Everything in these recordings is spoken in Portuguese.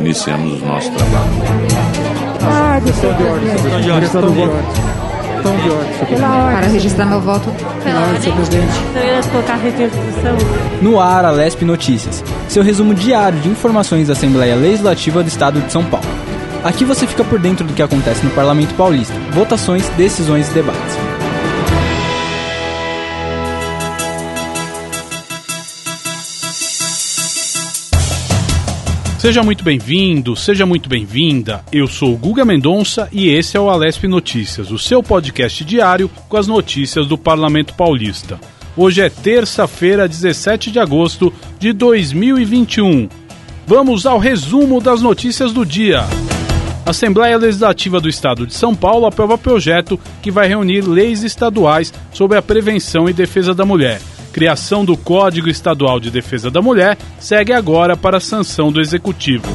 Iniciamos o nosso trabalho. Ah, de ordem, questão de ordem, questão de ordem. De ordem, Para registrar meu voto. Pela ordem, senhor presidente. Eu ia colocar a requisição. No ar, a Lesp Notícias, seu resumo diário de informações da Assembleia Legislativa do Estado de São Paulo. Aqui você fica por dentro do que acontece no Parlamento Paulista, votações, decisões e debates. Seja muito bem-vindo, seja muito bem-vinda. Eu sou o Guga Mendonça e esse é o Alesp Notícias, o seu podcast diário com as notícias do Parlamento Paulista. Hoje é terça-feira, 17 de agosto de 2021. Vamos ao resumo das notícias do dia. A Assembleia Legislativa do Estado de São Paulo aprova projeto que vai reunir leis estaduais sobre a prevenção e defesa da mulher criação do Código Estadual de Defesa da Mulher segue agora para a sanção do Executivo.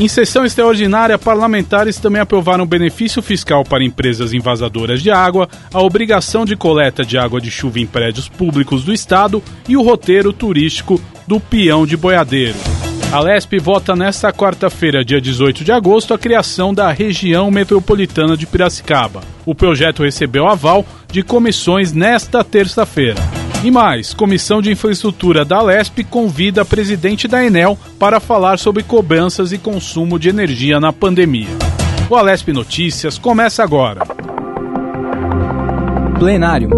Em sessão extraordinária, parlamentares também aprovaram benefício fiscal para empresas invasadoras de água, a obrigação de coleta de água de chuva em prédios públicos do Estado e o roteiro turístico do peão de boiadeiro. A LESP vota nesta quarta-feira, dia 18 de agosto, a criação da região metropolitana de Piracicaba. O projeto recebeu aval de comissões nesta terça-feira. E mais, Comissão de Infraestrutura da Lesp convida a presidente da Enel para falar sobre cobranças e consumo de energia na pandemia. O Alesp Notícias começa agora. Plenário.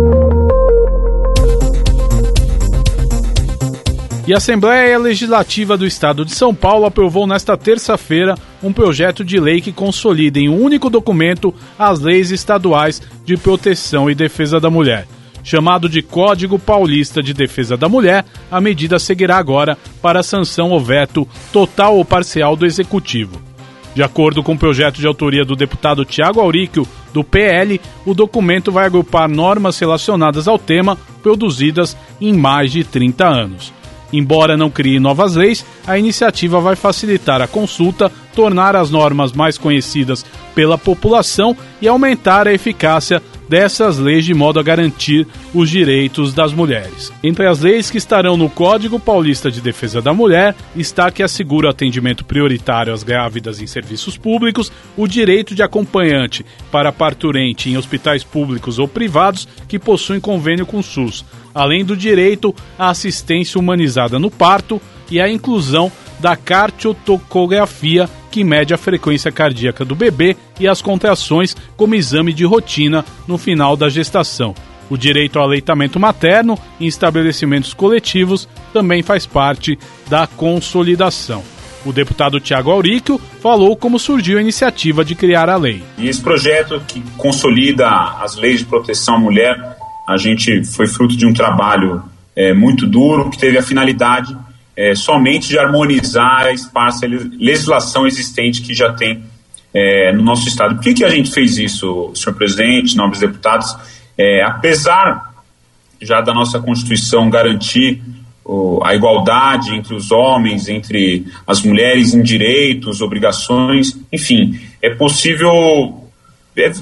E a Assembleia Legislativa do Estado de São Paulo aprovou nesta terça-feira um projeto de lei que consolida em um único documento as leis estaduais de proteção e defesa da mulher. Chamado de Código Paulista de Defesa da Mulher, a medida seguirá agora para sanção ou veto total ou parcial do Executivo. De acordo com o projeto de autoria do deputado Tiago Auríquio, do PL, o documento vai agrupar normas relacionadas ao tema produzidas em mais de 30 anos. Embora não crie novas leis, a iniciativa vai facilitar a consulta, tornar as normas mais conhecidas pela população e aumentar a eficácia dessas leis de modo a garantir os direitos das mulheres. Entre as leis que estarão no Código Paulista de Defesa da Mulher está que assegura o atendimento prioritário às grávidas em serviços públicos, o direito de acompanhante para parturente em hospitais públicos ou privados que possuem convênio com o SUS, além do direito à assistência humanizada no parto e a inclusão da cardiotocografia, que mede a frequência cardíaca do bebê e as contrações como exame de rotina no final da gestação. O direito ao aleitamento materno em estabelecimentos coletivos também faz parte da consolidação. O deputado Tiago Auríquio falou como surgiu a iniciativa de criar a lei. E esse projeto que consolida as leis de proteção à mulher, a gente foi fruto de um trabalho é, muito duro que teve a finalidade é, somente de harmonizar a esparsa legislação existente que já tem é, no nosso Estado. Por que, que a gente fez isso, senhor presidente, nobres deputados? É, apesar já da nossa Constituição garantir a igualdade entre os homens, entre as mulheres em direitos, obrigações, enfim, é possível, é,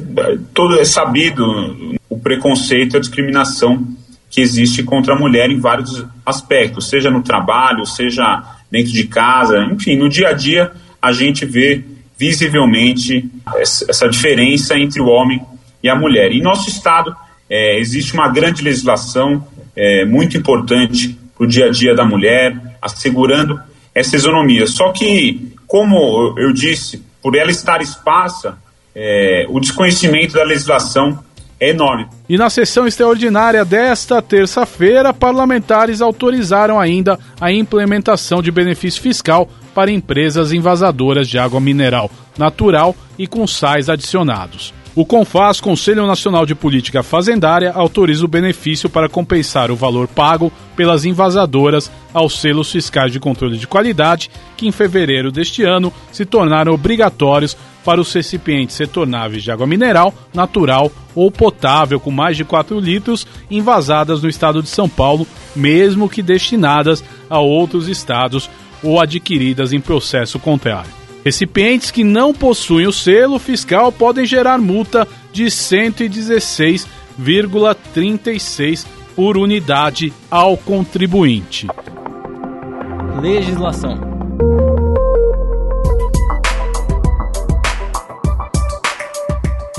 todo é sabido o preconceito, a discriminação que existe contra a mulher em vários aspectos, seja no trabalho, seja dentro de casa, enfim, no dia a dia a gente vê visivelmente essa diferença entre o homem e a mulher. Em nosso estado é, existe uma grande legislação é, muito importante para o dia a dia da mulher, assegurando essa isonomia. Só que, como eu disse, por ela estar esparsa, é, o desconhecimento da legislação é enorme. E na sessão extraordinária desta terça-feira, parlamentares autorizaram ainda a implementação de benefício fiscal para empresas invasadoras de água mineral natural e com sais adicionados. O CONFAS, Conselho Nacional de Política Fazendária, autoriza o benefício para compensar o valor pago pelas invasadoras aos selos fiscais de controle de qualidade, que em fevereiro deste ano se tornaram obrigatórios para os recipientes retornáveis de água mineral, natural ou potável com mais de 4 litros invasadas no estado de São Paulo, mesmo que destinadas a outros estados ou adquiridas em processo contrário. Recipientes que não possuem o selo fiscal podem gerar multa de 116,36 por unidade ao contribuinte. legislação.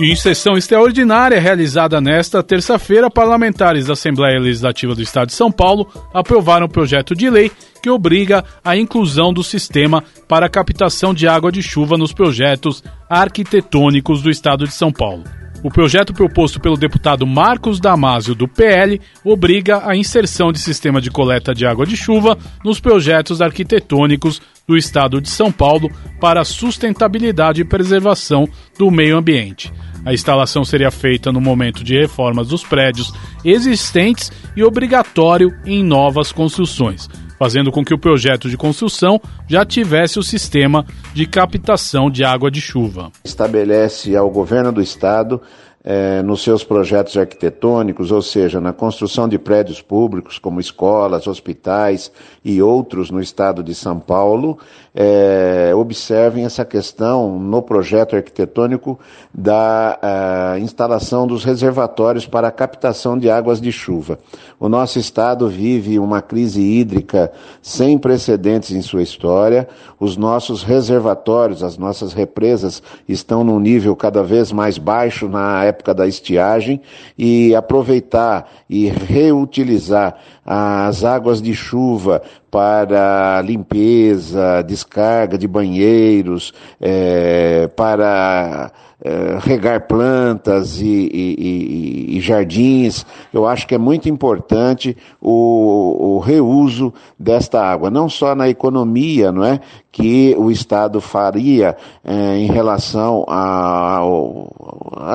Em sessão extraordinária realizada nesta terça-feira, parlamentares da Assembleia Legislativa do Estado de São Paulo aprovaram um projeto de lei que obriga a inclusão do sistema para captação de água de chuva nos projetos arquitetônicos do Estado de São Paulo. O projeto proposto pelo deputado Marcos Damasio, do PL, obriga a inserção de sistema de coleta de água de chuva nos projetos arquitetônicos do Estado de São Paulo para sustentabilidade e preservação do meio ambiente. A instalação seria feita no momento de reformas dos prédios existentes e obrigatório em novas construções, fazendo com que o projeto de construção já tivesse o sistema de captação de água de chuva. Estabelece ao governo do estado é, nos seus projetos arquitetônicos, ou seja, na construção de prédios públicos como escolas, hospitais e outros no estado de São Paulo, é, observem essa questão no projeto arquitetônico da instalação dos reservatórios para a captação de águas de chuva. O nosso estado vive uma crise hídrica sem precedentes em sua história. Os nossos reservatórios, as nossas represas estão num nível cada vez mais baixo na época da estiagem e aproveitar e reutilizar as águas de chuva para limpeza, descarga de banheiros, é, para é, regar plantas e, e, e, jardins. Eu acho que é muito importante o, o, reuso desta água, não só na economia, não é, que o Estado faria é, em relação à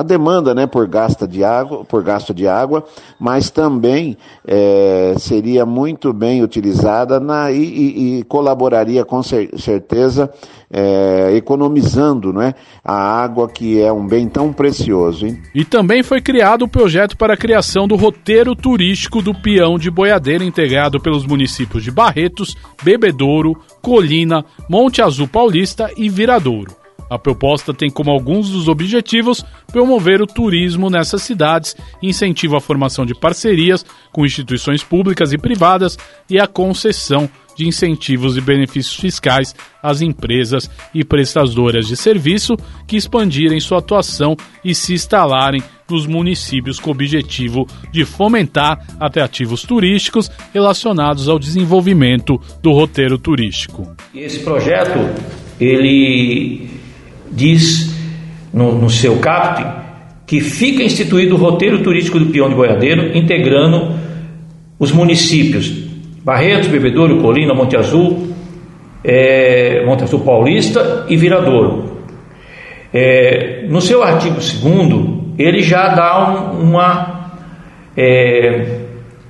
demanda, né, por gasto de água, por gasto de água, mas também é, seria muito bem utilizada na, e, e, e colaboraria com certeza é, economizando né, a água que é um bem tão precioso. Hein? E também foi criado o projeto para a criação do roteiro turístico do Peão de Boiadeira, integrado pelos municípios de Barretos, Bebedouro, Colina, Monte Azul Paulista e Viradouro. A proposta tem como alguns dos objetivos promover o turismo nessas cidades, incentiva a formação de parcerias com instituições públicas e privadas e a concessão de incentivos e benefícios fiscais às empresas e prestadoras de serviço que expandirem sua atuação e se instalarem nos municípios com o objetivo de fomentar atrativos turísticos relacionados ao desenvolvimento do roteiro turístico. Esse projeto ele diz no, no seu caput que fica instituído o roteiro turístico do Peão de Boiadeiro, integrando os municípios Barretos, Bebedouro, Colina, Monte Azul, é, Monte Azul Paulista e Viradouro. É, no seu artigo 2 ele já dá um, uma é,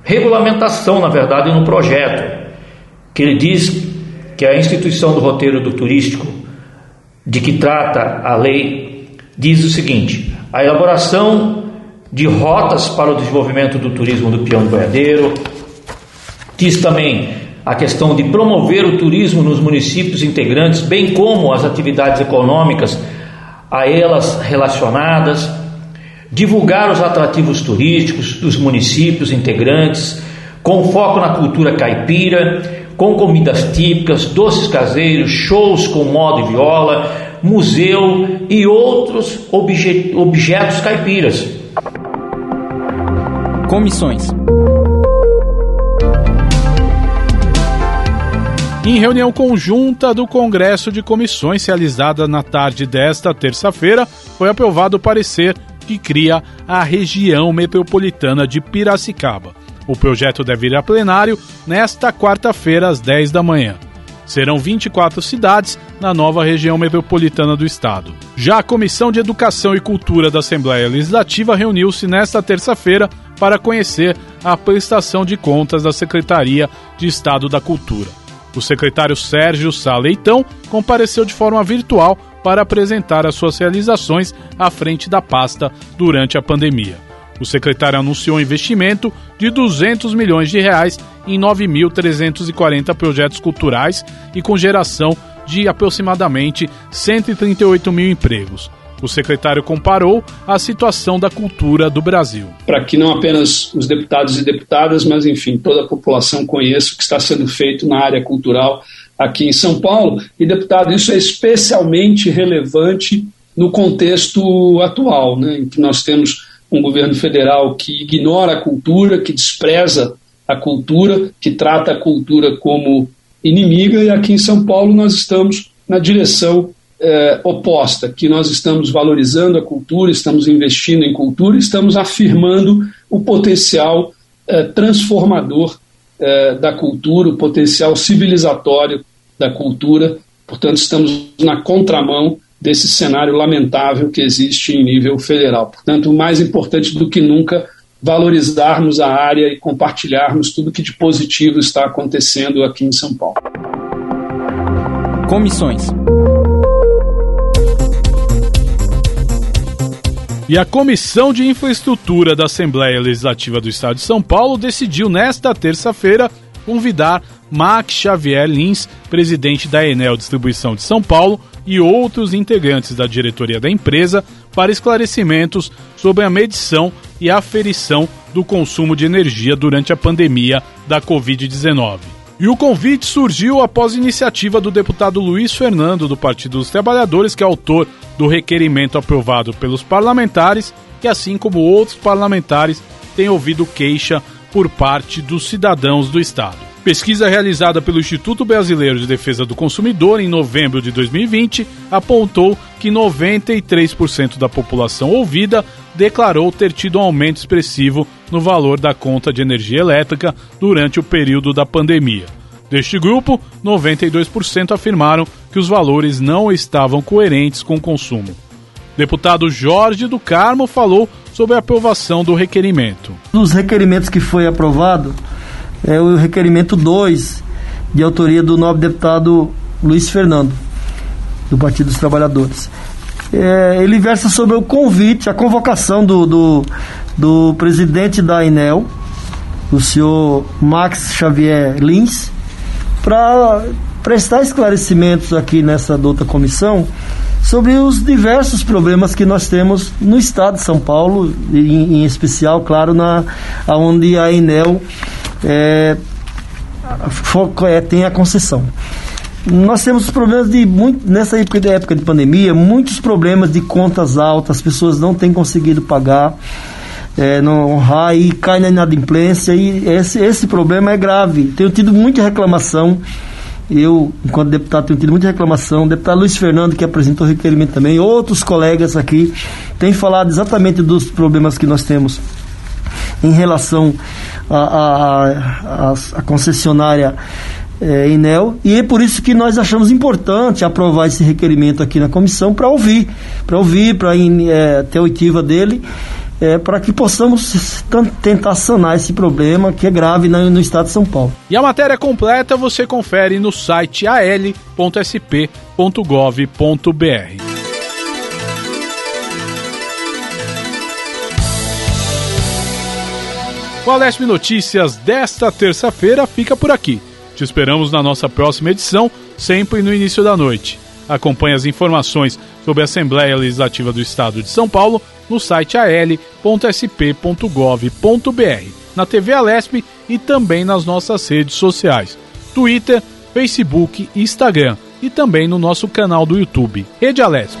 regulamentação, na verdade, no projeto, que ele diz que a instituição do roteiro do turístico de que trata a lei diz o seguinte: a elaboração de rotas para o desenvolvimento do turismo do peão do boiadeiro, diz também a questão de promover o turismo nos municípios integrantes, bem como as atividades econômicas a elas relacionadas, divulgar os atrativos turísticos dos municípios integrantes, com foco na cultura caipira, com comidas típicas, doces caseiros, shows com moda e viola, museu e outros obje objetos caipiras. Comissões. Em reunião conjunta do Congresso de Comissões realizada na tarde desta terça-feira, foi aprovado o parecer que cria a região metropolitana de Piracicaba. O projeto deve ir a plenário nesta quarta-feira, às 10 da manhã. Serão 24 cidades na nova região metropolitana do estado. Já a Comissão de Educação e Cultura da Assembleia Legislativa reuniu-se nesta terça-feira para conhecer a prestação de contas da Secretaria de Estado da Cultura. O secretário Sérgio Sá Leitão compareceu de forma virtual para apresentar as suas realizações à frente da pasta durante a pandemia. O secretário anunciou investimento de 200 milhões de reais em 9.340 projetos culturais e com geração de aproximadamente 138 mil empregos. O secretário comparou a situação da cultura do Brasil. Para que não apenas os deputados e deputadas, mas enfim, toda a população conheça o que está sendo feito na área cultural aqui em São Paulo. E, deputado, isso é especialmente relevante no contexto atual, né, em que nós temos um governo federal que ignora a cultura, que despreza a cultura, que trata a cultura como inimiga, e aqui em São Paulo nós estamos na direção eh, oposta, que nós estamos valorizando a cultura, estamos investindo em cultura, estamos afirmando o potencial eh, transformador eh, da cultura, o potencial civilizatório da cultura. Portanto, estamos na contramão desse cenário lamentável que existe em nível federal. Portanto, mais importante do que nunca valorizarmos a área e compartilharmos tudo que de positivo está acontecendo aqui em São Paulo. Comissões. E a Comissão de Infraestrutura da Assembleia Legislativa do Estado de São Paulo decidiu nesta terça-feira convidar Max Xavier Lins, presidente da Enel Distribuição de São Paulo, e outros integrantes da diretoria da empresa para esclarecimentos sobre a medição e aferição do consumo de energia durante a pandemia da Covid-19. E o convite surgiu após iniciativa do deputado Luiz Fernando, do Partido dos Trabalhadores, que é autor do requerimento aprovado pelos parlamentares, que, assim como outros parlamentares, tem ouvido queixa por parte dos cidadãos do Estado. Pesquisa realizada pelo Instituto Brasileiro de Defesa do Consumidor em novembro de 2020 apontou que 93% da população ouvida declarou ter tido um aumento expressivo no valor da conta de energia elétrica durante o período da pandemia. Deste grupo, 92% afirmaram que os valores não estavam coerentes com o consumo. Deputado Jorge do Carmo falou sobre a aprovação do requerimento. Dos requerimentos que foi aprovado, é o requerimento 2, de autoria do nobre deputado Luiz Fernando, do Partido dos Trabalhadores. É, ele versa sobre o convite, a convocação do, do, do presidente da Enel, o senhor Max Xavier Lins, para prestar esclarecimentos aqui nessa douta comissão sobre os diversos problemas que nós temos no estado de São Paulo, em, em especial, claro, na onde a Enel é, é, tem a concessão. Nós temos problemas de muito nessa época, de pandemia, muitos problemas de contas altas, as pessoas não têm conseguido pagar, é, não honrar e cai na inadimplência e esse, esse problema é grave. Tenho tido muita reclamação eu, enquanto deputado, tenho tido muita reclamação. O deputado Luiz Fernando, que apresentou requerimento também, outros colegas aqui, têm falado exatamente dos problemas que nós temos em relação à concessionária é, Enel, e é por isso que nós achamos importante aprovar esse requerimento aqui na comissão para ouvir, para ouvir, para é, ter a oitiva dele é, para que possamos tentar sanar esse problema que é grave no, no estado de São Paulo. E a matéria completa você confere no site al.sp.gov.br. O Alesp Notícias desta terça-feira fica por aqui. Te esperamos na nossa próxima edição, sempre no início da noite. Acompanhe as informações sobre a Assembleia Legislativa do Estado de São Paulo no site al.sp.gov.br, na TV Alesp e também nas nossas redes sociais: Twitter, Facebook e Instagram, e também no nosso canal do YouTube, Rede Alesp.